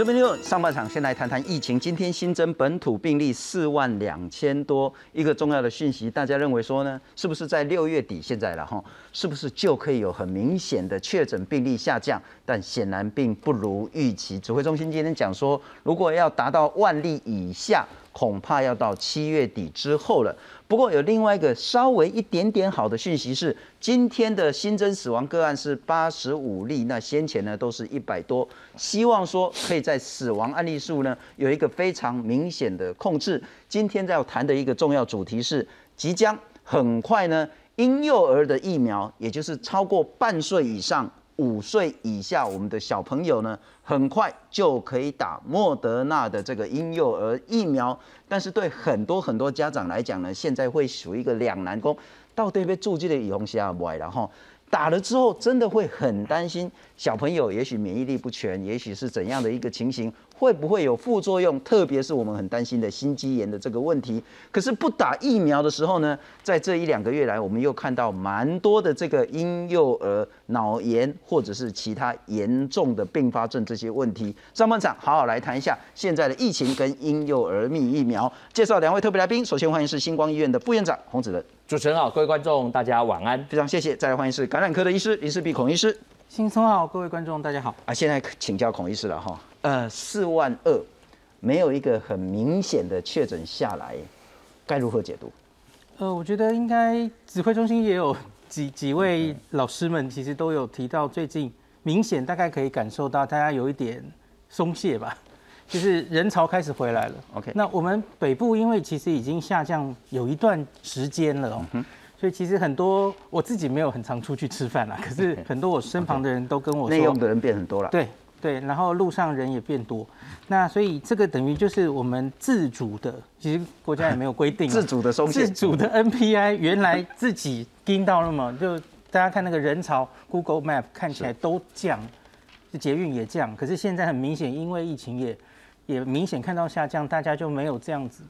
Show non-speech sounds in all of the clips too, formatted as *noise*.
这边就上半场先来谈谈疫情。今天新增本土病例四万两千多，一个重要的讯息，大家认为说呢，是不是在六月底现在了哈，是不是就可以有很明显的确诊病例下降？但显然并不如预期。指挥中心今天讲说，如果要达到万例以下。恐怕要到七月底之后了。不过有另外一个稍微一点点好的讯息是，今天的新增死亡个案是八十五例，那先前呢都是一百多，希望说可以在死亡案例数呢有一个非常明显的控制。今天在要谈的一个重要主题是，即将很快呢，婴幼儿的疫苗，也就是超过半岁以上。五岁以下，我们的小朋友呢，很快就可以打莫德纳的这个婴幼儿疫苗。但是对很多很多家长来讲呢，现在会属于一个两难工，到底被注记的以红下不然后打了之后，真的会很担心小朋友，也许免疫力不全，也许是怎样的一个情形。会不会有副作用？特别是我们很担心的心肌炎的这个问题。可是不打疫苗的时候呢，在这一两个月来，我们又看到蛮多的这个婴幼儿脑炎或者是其他严重的并发症这些问题。上半场好好来谈一下现在的疫情跟婴幼儿蜜疫苗。介绍两位特别来宾，首先欢迎是星光医院的副院长洪子仁。主持人好，各位观众大家晚安，非常谢谢。再来欢迎是感染科的医师林世碧孔医师。新松好，各位观众大家好。啊，现在请教孔医师了哈。呃，四万二，没有一个很明显的确诊下来，该如何解读？呃，我觉得应该指挥中心也有几几位老师们，其实都有提到，最近明显大概可以感受到大家有一点松懈吧，就是人潮开始回来了。OK，那我们北部因为其实已经下降有一段时间了哦，所以其实很多我自己没有很常出去吃饭啦，可是很多我身旁的人都跟我说，内用的人变很多了。对。对，然后路上人也变多，那所以这个等于就是我们自主的，其实国家也没有规定自主的自主的 NPI 原来自己盯到了嘛，就大家看那个人潮，Google Map 看起来都降，捷运也降，可是现在很明显，因为疫情也也明显看到下降，大家就没有这样子。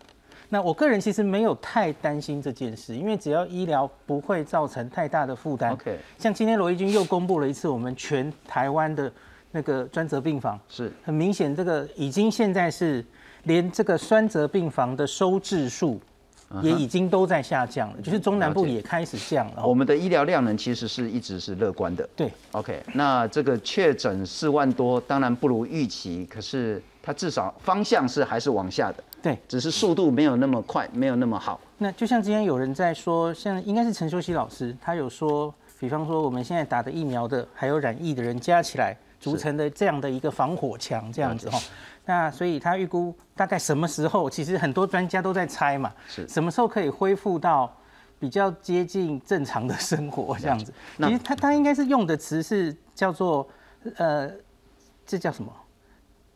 那我个人其实没有太担心这件事，因为只要医疗不会造成太大的负担。OK，像今天罗毅军又公布了一次我们全台湾的。那个专责病房是很明显，这个已经现在是连这个专责病房的收治数也已经都在下降了，就是中南部也开始降了。我们的医疗量呢，其实是一直是乐观的。对，OK，那这个确诊四万多，当然不如预期，可是它至少方向是还是往下的。对，只是速度没有那么快，没有那么好。那就像今天有人在说，像应该是陈修熙老师，他有说，比方说我们现在打的疫苗的，还有染疫的人加起来。组成的这样的一个防火墙，这样子哈，那所以他预估大概什么时候？其实很多专家都在猜嘛，是什么时候可以恢复到比较接近正常的生活这样子？其实他他应该是用的词是叫做呃，这叫什么？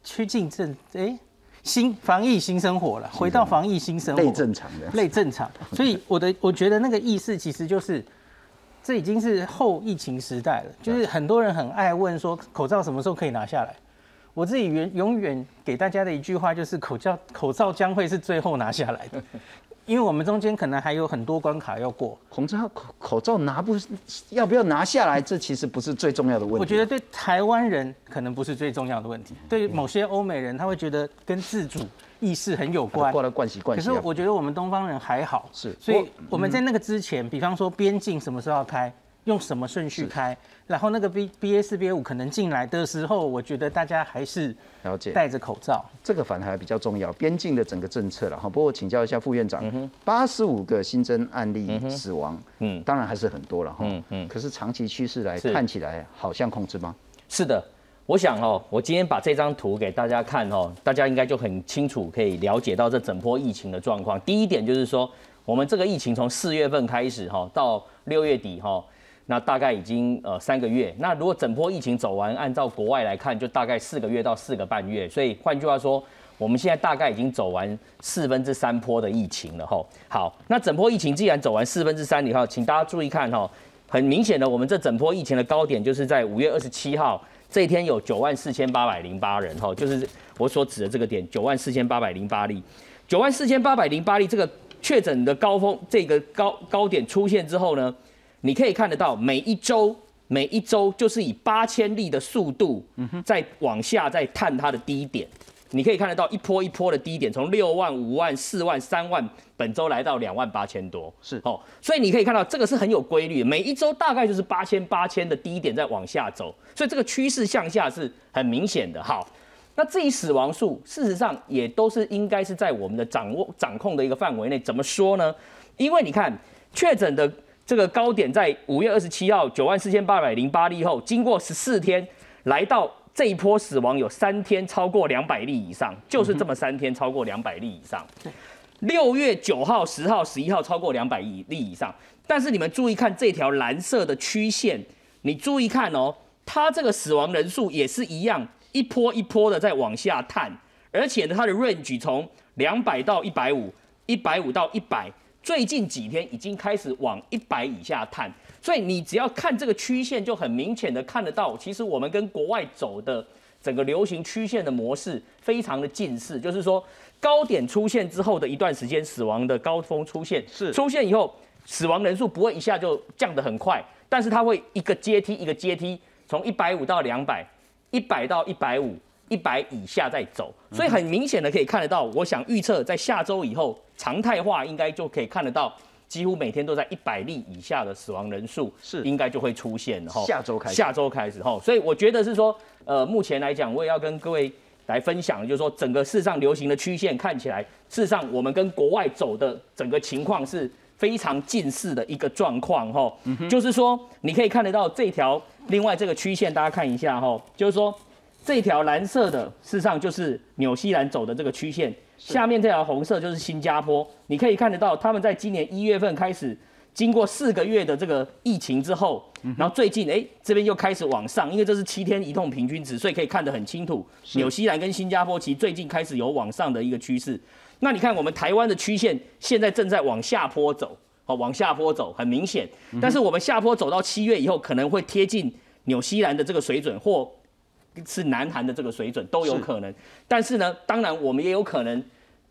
趋近正哎，新防疫新生活了，回到防疫新生活，类正常的，类正常。*laughs* 所以我的我觉得那个意思其实就是。这已经是后疫情时代了，就是很多人很爱问说口罩什么时候可以拿下来。我自己永永远给大家的一句话就是口罩口罩将会是最后拿下来的，*laughs* 因为我们中间可能还有很多关卡要过。口罩口口罩拿不要不要拿下来，这其实不是最重要的问题。我觉得对台湾人可能不是最重要的问题，对某些欧美人他会觉得跟自主。意识很有关，过来惯习惯习。可是我觉得我们东方人还好，是，所以我们在那个之前，比方说边境什么时候要开，用什么顺序开，然后那个 B B A 四 B A 五可能进来的时候，我觉得大家还是了解戴着口罩，这个反而还比较重要。边境的整个政策了哈，不过请教一下副院长，八十五个新增案例死亡，嗯，当然还是很多了哈，嗯嗯，可是长期趋势来看起来好像控制吗？是的。我想哦，我今天把这张图给大家看哦，大家应该就很清楚可以了解到这整波疫情的状况。第一点就是说，我们这个疫情从四月份开始哈，到六月底哈，那大概已经呃三个月。那如果整波疫情走完，按照国外来看，就大概四个月到四个半月。所以换句话说，我们现在大概已经走完四分之三波的疫情了哈。好，那整波疫情既然走完四分之三以后，请大家注意看哈，很明显的，我们这整波疫情的高点就是在五月二十七号。这一天有九万四千八百零八人，哈，就是我所指的这个点，九万四千八百零八例，九万四千八百零八例这个确诊的高峰，这个高高点出现之后呢，你可以看得到每一周每一周就是以八千例的速度，在往下再探它的低点。你可以看得到一波一波的低点，从六万、五万、四万、三万，本周来到两万八千多，是哦，所以你可以看到这个是很有规律，每一周大概就是八千八千的低点在往下走，所以这个趋势向下是很明显的。好，那至于死亡数，事实上也都是应该是在我们的掌握掌控的一个范围内。怎么说呢？因为你看确诊的这个高点在五月二十七号九万四千八百零八例后，经过十四天来到。这一波死亡有三天超过两百例以上，就是这么三天超过两百例以上。六月九号、十号、十一号超过两百例以上，但是你们注意看这条蓝色的曲线，你注意看哦，它这个死亡人数也是一样，一波一波的在往下探，而且呢，它的 range 从两百到一百五，一百五到一百，最近几天已经开始往一百以下探。所以你只要看这个曲线，就很明显的看得到，其实我们跟国外走的整个流行曲线的模式非常的近似，就是说高点出现之后的一段时间，死亡的高峰出现，是出现以后，死亡人数不会一下就降得很快，但是它会一个阶梯一个阶梯，从一百五到两百，一百到一百五，一百以下再走，所以很明显的可以看得到，我想预测在下周以后常态化应该就可以看得到。几乎每天都在一百例以下的死亡人数是。应该就会出现哈，下周开始。下周开始哈，所以我觉得是说，呃，目前来讲，我也要跟各位来分享，就是说整个世上流行的曲线看起来，事实上我们跟国外走的整个情况是非常近似的一个状况哈，就是说你可以看得到这条另外这个曲线，大家看一下哈，就是说这条蓝色的事实上就是纽西兰走的这个曲线。下面这条红色就是新加坡，你可以看得到，他们在今年一月份开始，经过四个月的这个疫情之后，然后最近哎这边又开始往上，因为这是七天移动平均值，所以可以看得很清楚。纽西兰跟新加坡其实最近开始有往上的一个趋势。那你看我们台湾的曲线现在正在往下坡走，好往下坡走很明显，但是我们下坡走到七月以后可能会贴近纽西兰的这个水准或。是南韩的这个水准都有可能，但是呢，当然我们也有可能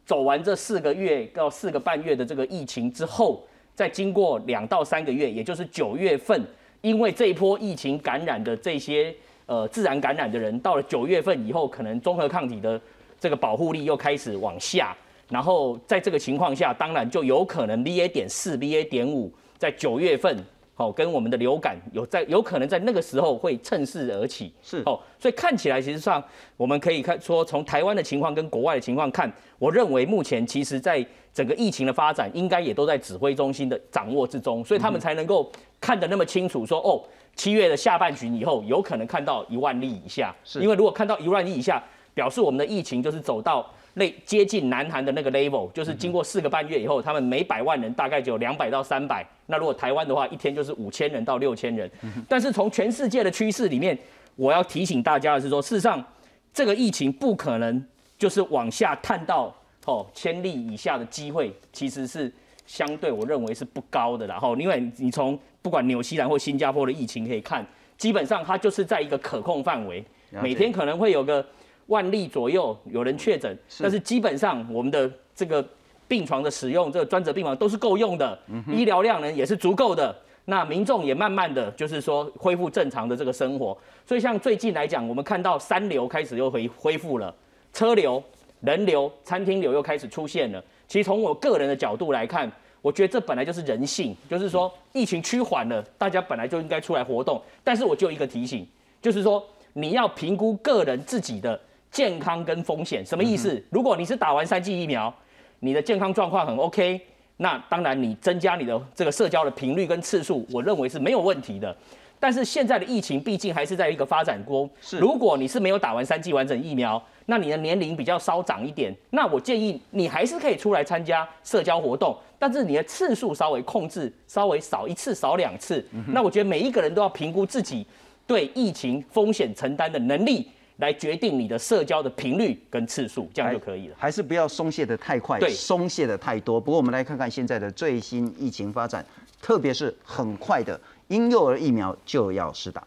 走完这四个月到四个半月的这个疫情之后，再经过两到三个月，也就是九月份，因为这一波疫情感染的这些呃自然感染的人，到了九月份以后，可能综合抗体的这个保护力又开始往下，然后在这个情况下，当然就有可能 BA. 点四、BA. 点五在九月份。好，跟我们的流感有在有可能在那个时候会趁势而起，是。哦，所以看起来其实上我们可以看说，从台湾的情况跟国外的情况看，我认为目前其实在整个疫情的发展，应该也都在指挥中心的掌握之中，所以他们才能够看得那么清楚，说哦，七月的下半旬以后有可能看到一万例以下，是。因为如果看到一万例以下，表示我们的疫情就是走到。类接近南韩的那个 level，就是经过四个半月以后，他们每百万人大概就有两百到三百。那如果台湾的话，一天就是五千人到六千人。但是从全世界的趋势里面，我要提醒大家的是说，事实上这个疫情不可能就是往下探到哦千例以下的机会，其实是相对我认为是不高的。然后，因为你从不管纽西兰或新加坡的疫情可以看，基本上它就是在一个可控范围，每天可能会有个。万例左右有人确诊，但是基本上我们的这个病床的使用，这个专责病房都是够用的，医疗量呢也是足够的。那民众也慢慢的就是说恢复正常的这个生活。所以像最近来讲，我们看到三流开始又恢恢复了，车流、人流、餐厅流又开始出现了。其实从我个人的角度来看，我觉得这本来就是人性，就是说疫情趋缓了，大家本来就应该出来活动。但是我就一个提醒，就是说你要评估个人自己的。健康跟风险什么意思？如果你是打完三剂疫苗，你的健康状况很 OK，那当然你增加你的这个社交的频率跟次数，我认为是没有问题的。但是现在的疫情毕竟还是在一个发展中，是如果你是没有打完三剂完整疫苗，那你的年龄比较稍长一点，那我建议你还是可以出来参加社交活动，但是你的次数稍微控制，稍微少一次少两次。那我觉得每一个人都要评估自己对疫情风险承担的能力。来决定你的社交的频率跟次数，这样就可以了。还是不要松懈的太快，对，松懈的太多。不过我们来看看现在的最新疫情发展，特别是很快的婴幼儿疫苗就要施打。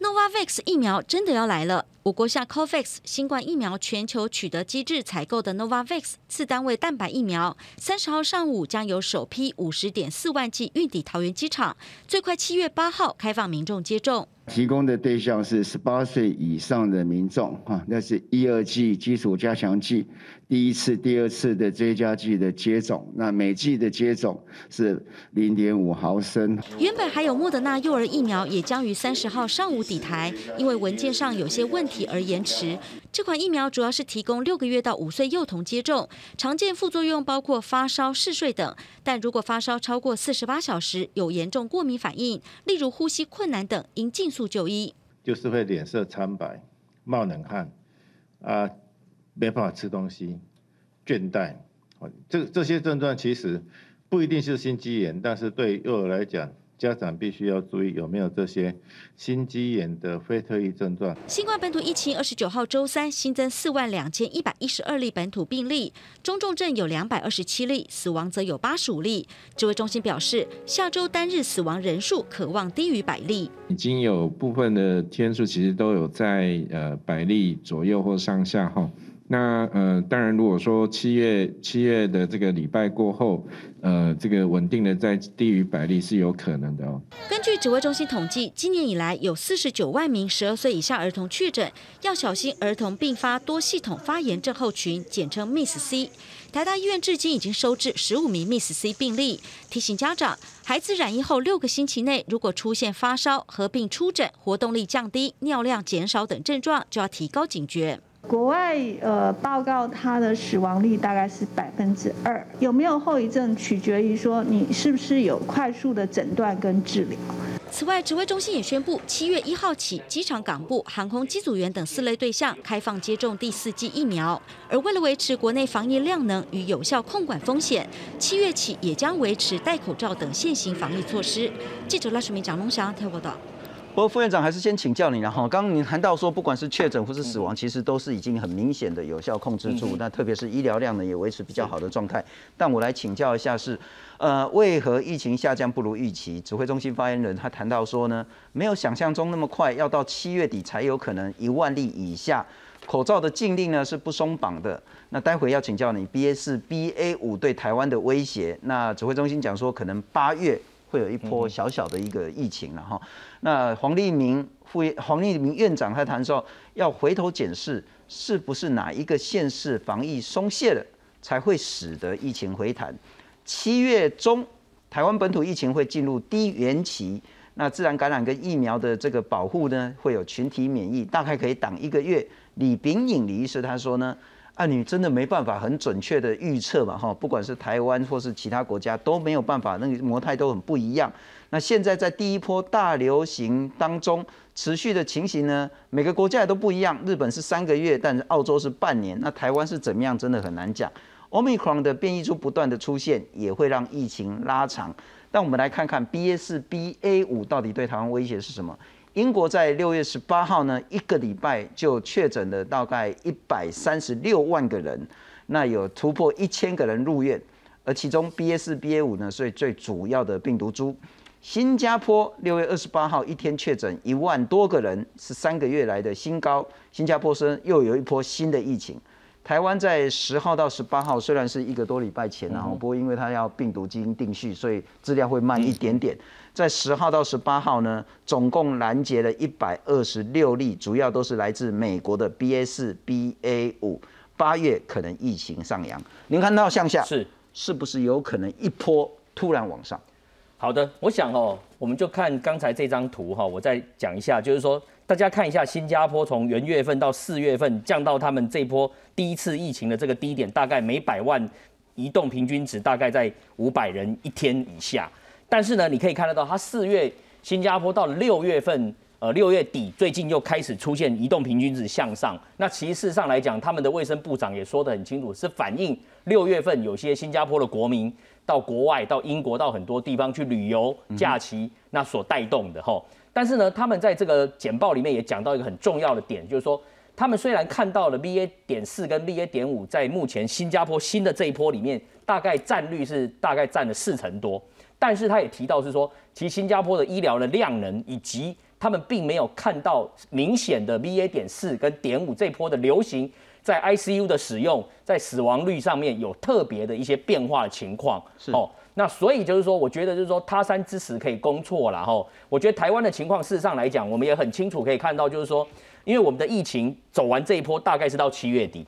Novavax 疫苗真的要来了。我国下 COVAX 新冠疫苗全球取得机制采购的 Novavax 次单位蛋白疫苗，三十号上午将有首批五十点四万剂运抵桃园机场，最快七月八号开放民众接种。提供的对象是十八岁以上的民众，哈，那是一二剂基础加强剂，第一次、第二次的追加剂的接种，那每剂的接种是零点五毫升。原本还有莫德纳幼儿疫苗也将于三十号上午抵台，因为文件上有些问题而延迟。这款疫苗主要是提供六个月到五岁幼童接种，常见副作用包括发烧、嗜睡等，但如果发烧超过四十八小时，有严重过敏反应，例如呼吸困难等，应尽速。就医就是会脸色苍白、冒冷汗啊，没办法吃东西、倦怠。这这些症状其实不一定是心肌炎，但是对幼儿来讲。家长必须要注意有没有这些心肌炎的非特异症状。新冠本土疫情二十九号周三新增四万两千一百一十二例本土病例，中重症有两百二十七例，死亡则有八十五例。指挥中心表示，下周单日死亡人数可望低于百例。已经有部分的天数其实都有在呃百例左右或上下哈。那呃，当然，如果说七月七月的这个礼拜过后，呃，这个稳定的在低于百例是有可能的哦。根据指挥中心统计，今年以来有四十九万名十二岁以下儿童确诊，要小心儿童并发多系统发炎症候群，简称 Miss C。台大医院至今已经收治十五名 MIS-C 病例，提醒家长，孩子染疫后六个星期内，如果出现发烧、合并出疹、活动力降低、尿量减少等症状，就要提高警觉。国外呃报告，它的死亡率大概是百分之二，有没有后遗症取决于说你是不是有快速的诊断跟治疗。此外，指挥中心也宣布，七月一号起，机场、港部、航空机组员等四类对象开放接种第四剂疫苗。而为了维持国内防疫量能与有效控管风险，七月起也将维持戴口罩等现行防疫措施。记者赖淑明、蒋龙祥台报道。不过副院长还是先请教你了哈。刚刚您谈到说，不管是确诊或是死亡，其实都是已经很明显的有效控制住。那特别是医疗量呢，也维持比较好的状态。但我来请教一下是，呃，为何疫情下降不如预期？指挥中心发言人他谈到说呢，没有想象中那么快，要到七月底才有可能一万例以下。口罩的禁令呢是不松绑的。那待会要请教你 BA 四、BA 五对台湾的威胁。那指挥中心讲说，可能八月。会有一波小小的一个疫情了哈。那黄立明副黄立明院长他谈说，要回头检视是不是哪一个县市防疫松懈了，才会使得疫情回弹。七月中，台湾本土疫情会进入低原期，那自然感染跟疫苗的这个保护呢，会有群体免疫，大概可以挡一个月。李炳颖李医师他说呢。啊，你真的没办法很准确的预测嘛？哈，不管是台湾或是其他国家都没有办法，那个模态都很不一样。那现在在第一波大流行当中持续的情形呢，每个国家也都不一样。日本是三个月，但是澳洲是半年。那台湾是怎么样？真的很难讲。Omicron 的变异株不断的出现，也会让疫情拉长。但我们来看看 BA 四、BA 五到底对台湾威胁是什么？英国在六月十八号呢，一个礼拜就确诊了大概一百三十六万个人，那有突破一千个人入院，而其中 BA 四、BA 五呢，是最主要的病毒株。新加坡六月二十八号一天确诊一万多个人，是三个月来的新高。新加坡生又有一波新的疫情。台湾在十号到十八号虽然是一个多礼拜前啊，不过因为它要病毒基因定序，所以资料会慢一点点。在十号到十八号呢，总共拦截了一百二十六例，主要都是来自美国的 BA 四、BA 五。八月可能疫情上扬，您看到向下是是不是有可能一波突然往上？好的，我想哦，我们就看刚才这张图哈，我再讲一下，就是说大家看一下新加坡从元月份到四月份降到他们这波第一次疫情的这个低点，大概每百万移动平均值大概在五百人一天以下。但是呢，你可以看得到，它四月新加坡到六月份，呃，六月底最近又开始出现移动平均值向上。那其实事上来讲，他们的卫生部长也说得很清楚，是反映六月份有些新加坡的国民到国外、到英国、到很多地方去旅游假期，那所带动的哈。但是呢，他们在这个简报里面也讲到一个很重要的点，就是说，他们虽然看到了 BA 点四跟 BA 点五在目前新加坡新的这一波里面，大概占率是大概占了四成多。但是他也提到是说，其实新加坡的医疗的量能以及他们并没有看到明显的 BA. 点四跟点五这波的流行在 ICU 的使用，在死亡率上面有特别的一些变化的情况。哦，那所以就是说，我觉得就是说他山之石可以攻错了哈。我觉得台湾的情况，事实上来讲，我们也很清楚可以看到，就是说，因为我们的疫情走完这一波，大概是到七月底。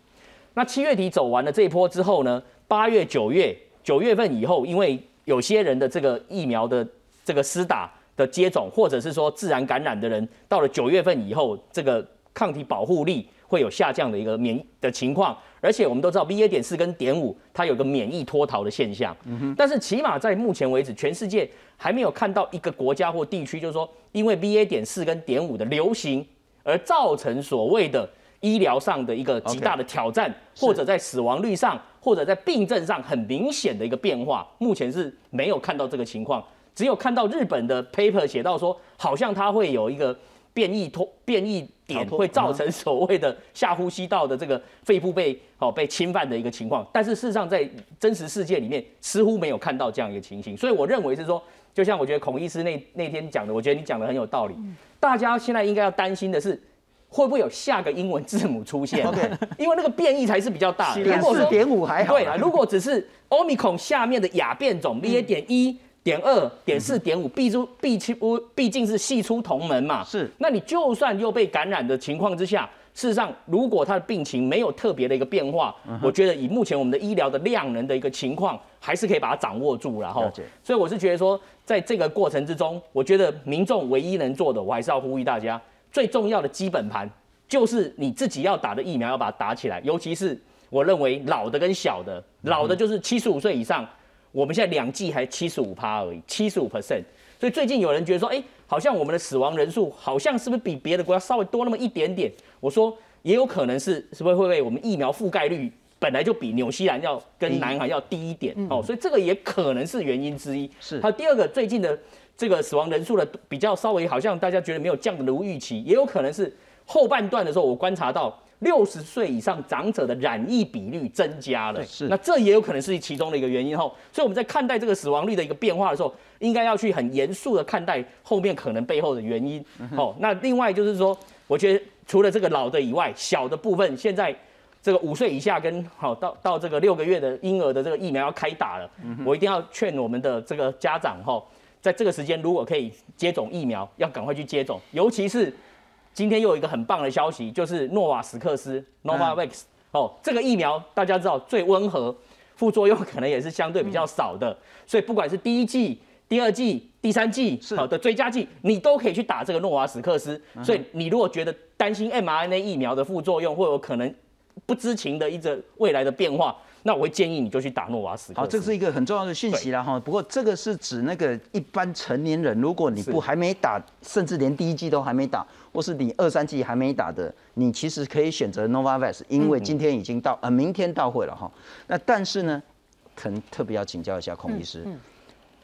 那七月底走完了这一波之后呢，八月、九月、九月份以后，因为有些人的这个疫苗的这个施打。的接种，或者是说自然感染的人，到了九月份以后，这个抗体保护力会有下降的一个免的情况。而且我们都知道，BA. 点四跟点五，它有个免疫脱逃的现象。嗯但是起码在目前为止，全世界还没有看到一个国家或地区，就是说因为 BA. 点四跟点五的流行而造成所谓的医疗上的一个极大的挑战，或者在死亡率上，或者在病症上很明显的一个变化。目前是没有看到这个情况。只有看到日本的 paper 写到说，好像它会有一个变异脱变异点，会造成所谓的下呼吸道的这个肺部被哦被侵犯的一个情况。但是事实上，在真实世界里面，似乎没有看到这样一个情形。所以我认为是说，就像我觉得孔医师那那天讲的，我觉得你讲的很有道理。大家现在应该要担心的是，会不会有下个英文字母出现？*laughs* 因为那个变异才是比较大。如果四点五还好。对啊，如果只是 omicron 下面的亚变种 BA. 点一。点二点四点五，毕出毕出不毕竟是系出同门嘛，是。那你就算又被感染的情况之下，事实上如果他的病情没有特别的一个变化，我觉得以目前我们的医疗的量能的一个情况，还是可以把它掌握住，然后。所以我是觉得说，在这个过程之中，我觉得民众唯一能做的，我还是要呼吁大家，最重要的基本盘就是你自己要打的疫苗要把它打起来，尤其是我认为老的跟小的，老的就是七十五岁以上。我们现在两剂还七十五趴而已，七十五 percent。所以最近有人觉得说，哎，好像我们的死亡人数好像是不是比别的国家稍微多那么一点点？我说也有可能是，是不是会被我们疫苗覆盖率本来就比纽西兰要跟南韩要低一点哦？所以这个也可能是原因之一。是。还有第二个，最近的这个死亡人数的比较稍微好像大家觉得没有降的如预期，也有可能是后半段的时候我观察到。六十岁以上长者的染疫比率增加了，是。那这也有可能是其中的一个原因吼，所以我们在看待这个死亡率的一个变化的时候，应该要去很严肃的看待后面可能背后的原因。哦，那另外就是说，我觉得除了这个老的以外，小的部分现在这个五岁以下跟好到到这个六个月的婴儿的这个疫苗要开打了，我一定要劝我们的这个家长哈，在这个时间如果可以接种疫苗，要赶快去接种，尤其是。今天又有一个很棒的消息，就是诺瓦斯克斯 （Novavax） 哦，这个疫苗大家知道最温和，副作用可能也是相对比较少的，所以不管是第一季、第二季、第三季好的追加剂，你都可以去打这个诺瓦斯克斯。所以你如果觉得担心 mRNA 疫苗的副作用或有可能不知情的一个未来的变化。那我会建议你就去打诺瓦斯。好，这是一个很重要的讯息了哈。不过这个是指那个一般成年人，如果你不还没打，甚至连第一剂都还没打，或是你二三剂还没打的，你其实可以选择 Novavax，因为今天已经到，呃，明天到会了哈。那但是呢，可能特别要请教一下孔医师，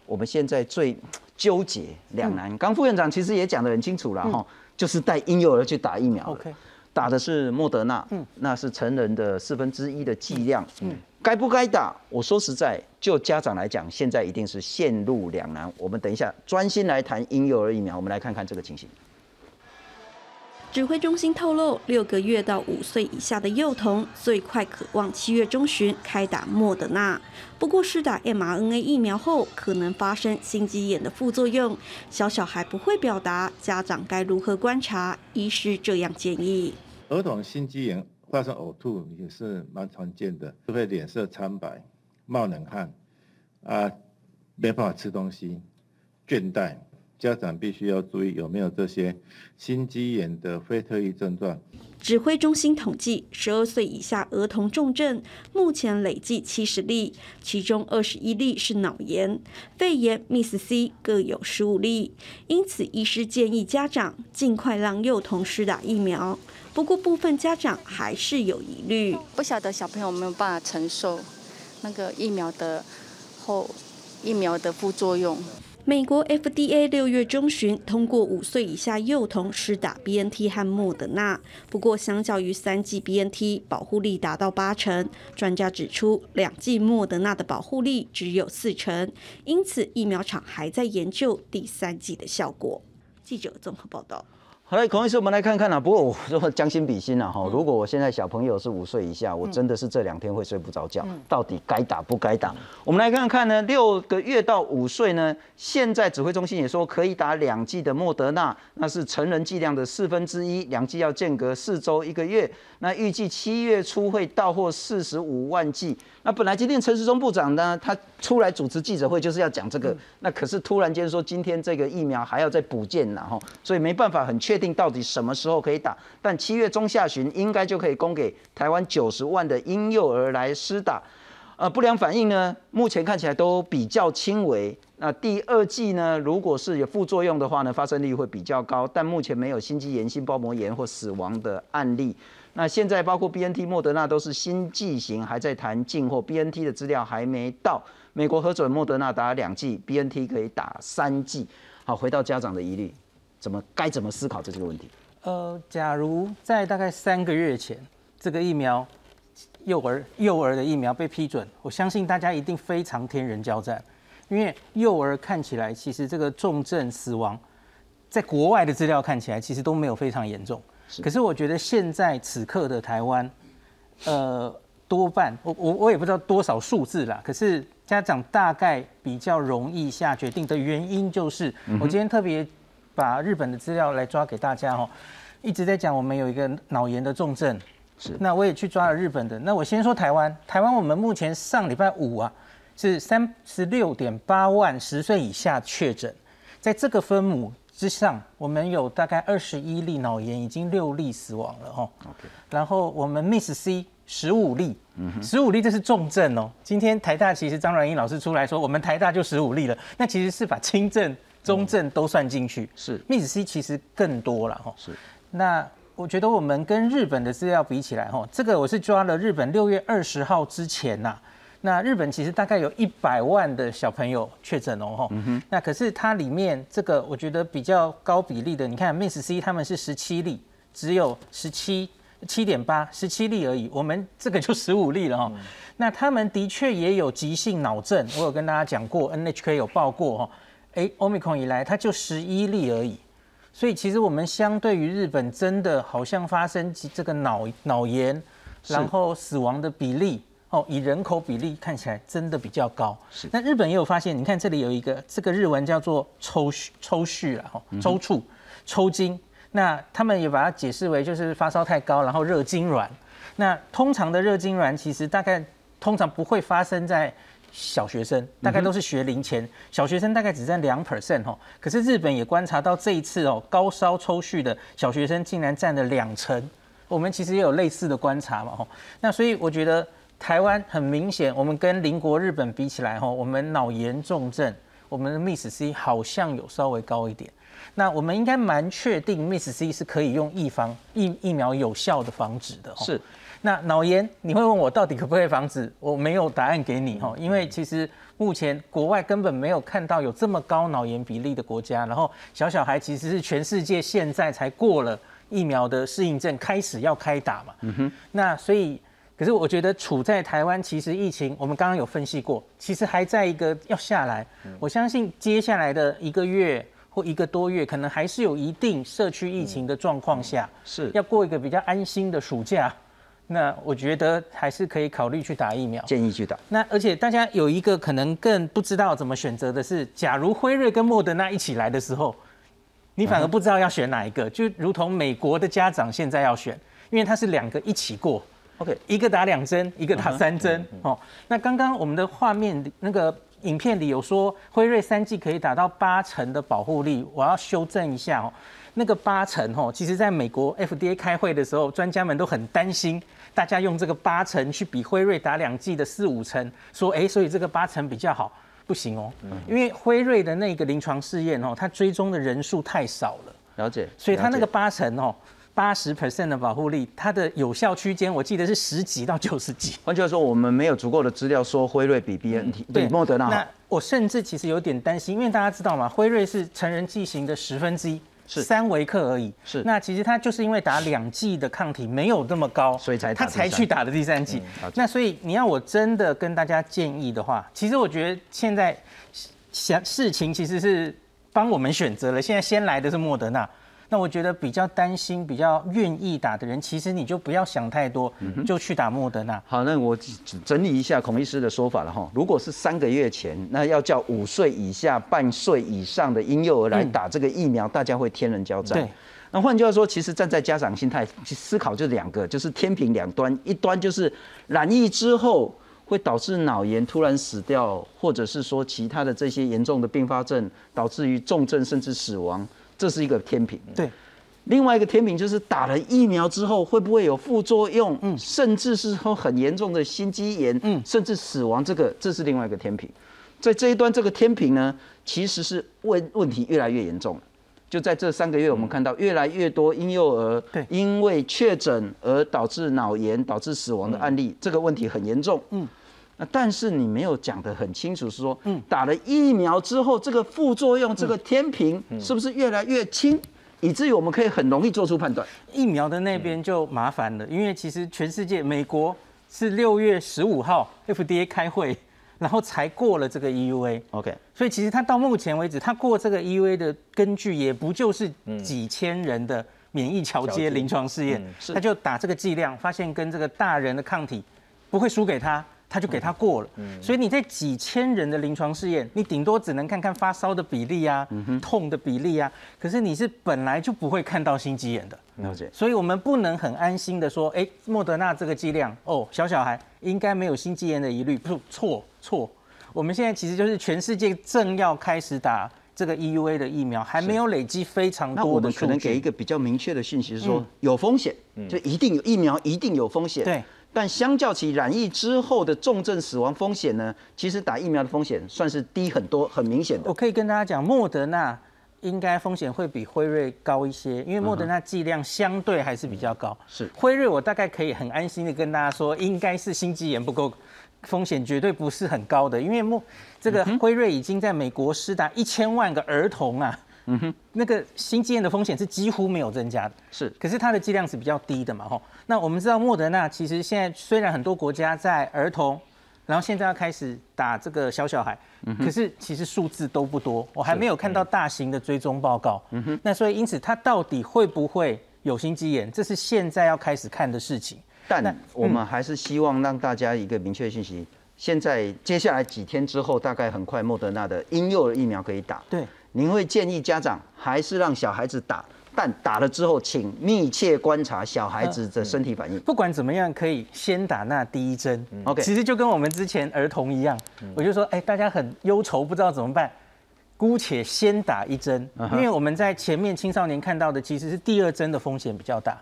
我们现在最纠结两难，刚副院长其实也讲得很清楚了哈，就是带婴幼儿去打疫苗。OK。打的是莫德纳，嗯，那是成人的四分之一的剂量，嗯，该不该打？我说实在，就家长来讲，现在一定是陷入两难。我们等一下专心来谈婴幼儿疫苗，我们来看看这个情形。指挥中心透露，六个月到五岁以下的幼童最快渴望七月中旬开打莫德纳。不过，施打 mRNA 疫苗后可能发生心肌炎的副作用，小小孩不会表达，家长该如何观察？医师这样建议：儿童心肌炎发生呕吐也是蛮常见的，就会脸色苍白、冒冷汗啊，没办法吃东西、倦怠。家长必须要注意有没有这些心肌炎的非特异症状。指挥中心统计，十二岁以下儿童重症目前累计七十例，其中二十一例是脑炎、肺炎、Miss C 各有十五例。因此，医师建议家长尽快让幼童施打疫苗。不过，部分家长还是有疑虑，不晓得小朋友有没有办法承受那个疫苗的后疫苗的副作用。美国 FDA 六月中旬通过五岁以下幼童施打 BNT 和莫德纳，不过相较于三剂 BNT 保护力达到八成，专家指出两剂莫德纳的保护力只有四成，因此疫苗厂还在研究第三剂的效果。记者综合报道。好嘞，孔医师，我们来看看啊。不过我 *laughs* 说将心比心啊，哈，如果我现在小朋友是五岁以下，我真的是这两天会睡不着觉，到底该打不该打？我们来看看呢，六个月到五岁呢，现在指挥中心也说可以打两剂的莫德纳，那是成人剂量的四分之一，两剂要间隔四周一个月。那预计七月初会到货四十五万剂。那本来今天陈时中部长呢，他出来主持记者会就是要讲这个，那可是突然间说今天这个疫苗还要再补件然后所以没办法很确定到底什么时候可以打。但七月中下旬应该就可以供给台湾九十万的婴幼儿来施打。呃，不良反应呢，目前看起来都比较轻微。那第二剂呢，如果是有副作用的话呢，发生率会比较高，但目前没有心肌炎、心包膜炎或死亡的案例。那现在包括 B N T、莫德纳都是新剂型，还在谈进货。B N T 的资料还没到，美国核准莫德纳打两剂，B N T 可以打三剂。好，回到家长的疑虑，怎么该怎么思考这个问题？呃，假如在大概三个月前，这个疫苗幼儿幼儿的疫苗被批准，我相信大家一定非常天人交战，因为幼儿看起来其实这个重症死亡，在国外的资料看起来其实都没有非常严重。可是我觉得现在此刻的台湾，呃，多半我我我也不知道多少数字啦。可是家长大概比较容易下决定的原因，就是我今天特别把日本的资料来抓给大家哦，一直在讲我们有一个脑炎的重症，是。那我也去抓了日本的。那我先说台湾，台湾我们目前上礼拜五啊是三十六点八万十岁以下确诊，在这个分母。之上，我们有大概二十一例脑炎，已经六例死亡了哦。OK，然后我们 Miss C 十五例，十五例这是重症哦。今天台大其实张软英老师出来说，我们台大就十五例了，那其实是把轻症、中症都算进去。是 Miss C 其实更多了哈。是，那我觉得我们跟日本的资料比起来哈，这个我是抓了日本六月二十号之前呐。那日本其实大概有一百万的小朋友确诊哦，哈，那可是它里面这个我觉得比较高比例的，你看 Miss C 他们是十七例，只有十七七点八，十七例而已，我们这个就十五例了哈。那他们的确也有急性脑症，我有跟大家讲过，NHK 有报过哈，哎，Omicron 以来它就十一例而已，所以其实我们相对于日本，真的好像发生这个脑脑炎，然后死亡的比例。哦，以人口比例看起来真的比较高。是，那日本也有发现，你看这里有一个，这个日文叫做抽搐，抽蓄啊，哈，抽搐，抽筋。那他们也把它解释为就是发烧太高，然后热痉挛。那通常的热痉挛其实大概通常不会发生在小学生，大概都是学龄前，小学生大概只占两 percent 哈。可是日本也观察到这一次哦，高烧抽蓄的小学生竟然占了两成。我们其实也有类似的观察嘛，吼。那所以我觉得。台湾很明显，我们跟邻国日本比起来，吼，我们脑炎重症，我们的 Miss C 好像有稍微高一点。那我们应该蛮确定 Miss C 是可以用疫防疫疫苗有效的防止的。是。那脑炎，你会问我到底可不可以防止？我没有答案给你哈，因为其实目前国外根本没有看到有这么高脑炎比例的国家。然后小小孩其实是全世界现在才过了疫苗的适应症，开始要开打嘛。嗯哼。那所以。可是我觉得处在台湾，其实疫情我们刚刚有分析过，其实还在一个要下来。我相信接下来的一个月或一个多月，可能还是有一定社区疫情的状况下，是要过一个比较安心的暑假。那我觉得还是可以考虑去打疫苗，建议去打。那而且大家有一个可能更不知道怎么选择的是，假如辉瑞跟莫德纳一起来的时候，你反而不知道要选哪一个，就如同美国的家长现在要选，因为它是两个一起过。OK，一个打两针，一个打三针。哦，那刚刚我们的画面那个影片里有说，辉瑞三剂可以达到八成的保护力。我要修正一下哦，那个八成哦，其实在美国 FDA 开会的时候，专家们都很担心，大家用这个八成去比辉瑞打两剂的四五成，说哎，所以这个八成比较好，不行哦，因为辉瑞的那个临床试验哦，它追踪的人数太少了。了解，所以它那个八成哦。八十 percent 的保护力，它的有效区间我记得是十几到九十几。换句话说，我们没有足够的资料说辉瑞比 B N T 比莫德纳好。那我甚至其实有点担心，因为大家知道嘛，辉瑞是成人剂型的十分之一，是三维克而已。是。那其实它就是因为打两剂的抗体没有那么高，所以才他才去打的第三剂。那所以你要我真的跟大家建议的话，其实我觉得现在想事情其实是。帮我们选择了，现在先来的是莫德纳。那我觉得比较担心、比较愿意打的人，其实你就不要想太多，就去打莫德纳。好，那我整理一下孔医师的说法了哈。如果是三个月前，那要叫五岁以下、半岁以上的婴幼儿来打这个疫苗，大家会天人交战。对。那换句话说，其实站在家长心态去思考，就两个，就是天平两端，一端就是染疫之后会导致脑炎突然死掉，或者是说其他的这些严重的并发症，导致于重症甚至死亡。这是一个天平，对。另外一个天平就是打了疫苗之后会不会有副作用，嗯，甚至是说很严重的心肌炎，嗯，甚至死亡，这个这是另外一个天平。在这一端这个天平呢，其实是问问题越来越严重了。就在这三个月，我们看到越来越多婴幼儿因为确诊而导致脑炎导致死亡的案例，这个问题很严重，嗯。那但是你没有讲得很清楚，是说，嗯，打了疫苗之后，这个副作用，这个天平是不是越来越轻，以至于我们可以很容易做出判断？疫苗的那边就麻烦了，因为其实全世界，美国是六月十五号 FDA 开会，然后才过了这个 EUA。OK，所以其实他到目前为止，他过这个 EUA 的根据也不就是几千人的免疫桥接临床试验，他就打这个剂量，发现跟这个大人的抗体不会输给他。他就给他过了，所以你在几千人的临床试验，你顶多只能看看发烧的比例啊，痛的比例啊，可是你是本来就不会看到心肌炎的，了解。所以我们不能很安心的说，哎，莫德纳这个剂量，哦，小小孩应该没有心肌炎的疑虑，不错错。我们现在其实就是全世界正要开始打这个 EUA 的疫苗，还没有累积非常多的。那我们可能给一个比较明确的讯息是说，有风险，就一定有疫苗一定有风险。对。但相较起染疫之后的重症死亡风险呢，其实打疫苗的风险算是低很多，很明显的。我可以跟大家讲，莫德纳应该风险会比辉瑞高一些，因为莫德纳剂量相对还是比较高。是辉瑞，我大概可以很安心的跟大家说，应该是心肌炎不够，风险绝对不是很高的，因为莫这个辉瑞已经在美国施打一千万个儿童啊。嗯哼，那个心肌炎的风险是几乎没有增加的，是，可是它的剂量是比较低的嘛，吼。那我们知道莫德纳其实现在虽然很多国家在儿童，然后现在要开始打这个小小孩，可是其实数字都不多，我还没有看到大型的追踪报告。嗯哼，那所以因此它到底会不会有心肌炎，这是现在要开始看的事情。但我们还是希望让大家一个明确信息，现在接下来几天之后，大概很快莫德纳的婴幼儿疫苗可以打。对。您会建议家长还是让小孩子打？但打了之后，请密切观察小孩子的身体反应。不管怎么样，可以先打那第一针。OK，其实就跟我们之前儿童一样，我就说，哎，大家很忧愁，不知道怎么办，姑且先打一针，因为我们在前面青少年看到的其实是第二针的风险比较大。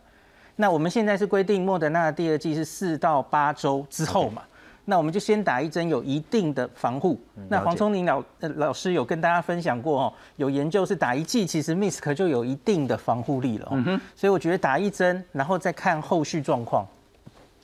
那我们现在是规定莫德纳的第二剂是四到八周之后嘛？那我们就先打一针，有一定的防护。那黄聪宁老老师有跟大家分享过哦，有研究是打一剂，其实 MISK 就有一定的防护力了。嗯哼，所以我觉得打一针，然后再看后续状况。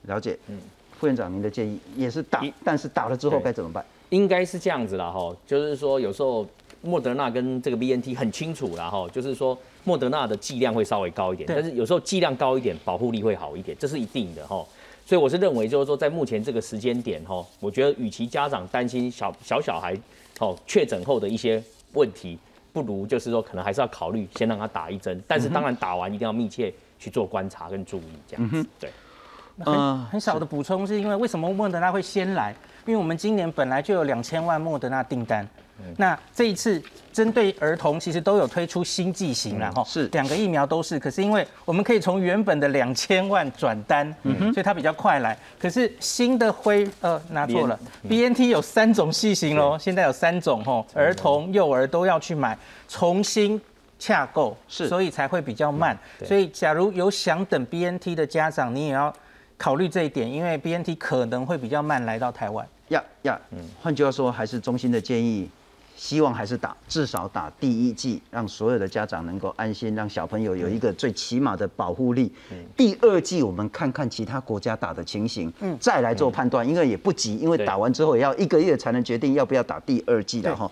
了解，嗯，副院长您的建议也是打，但是打了之后该怎么办？应该是这样子了哈，就是说有时候莫德纳跟这个 BNT 很清楚了哈，就是说莫德纳的剂量会稍微高一点，但是有时候剂量高一点，保护力会好一点，这是一定的哈。所以我是认为，就是说，在目前这个时间点，哈，我觉得与其家长担心小小小孩，哦，确诊后的一些问题，不如就是说，可能还是要考虑先让他打一针。但是当然打完一定要密切去做观察跟注意，这样子。对。很很少的补充，是因为为什么莫德纳会先来？因为我们今年本来就有两千万莫德纳订单。那这一次针对儿童，其实都有推出新剂型了哈，是。两个疫苗都是，可是因为我们可以从原本的两千万转单，嗯哼，所以它比较快来。可是新的灰呃拿错了，B N T 有三种剂型喽，现在有三种哈，儿童、幼儿都要去买，重新洽购，是，所以才会比较慢。所以假如有想等 B N T 的家长，你也要考虑这一点，因为 B N T 可能会比较慢来到台湾。呀呀，嗯，换句话说，还是中心的建议。希望还是打，至少打第一剂，让所有的家长能够安心，让小朋友有一个最起码的保护力。第二剂我们看看其他国家打的情形，再来做判断，因为也不急，因为打完之后也要一个月才能决定要不要打第二剂的哈。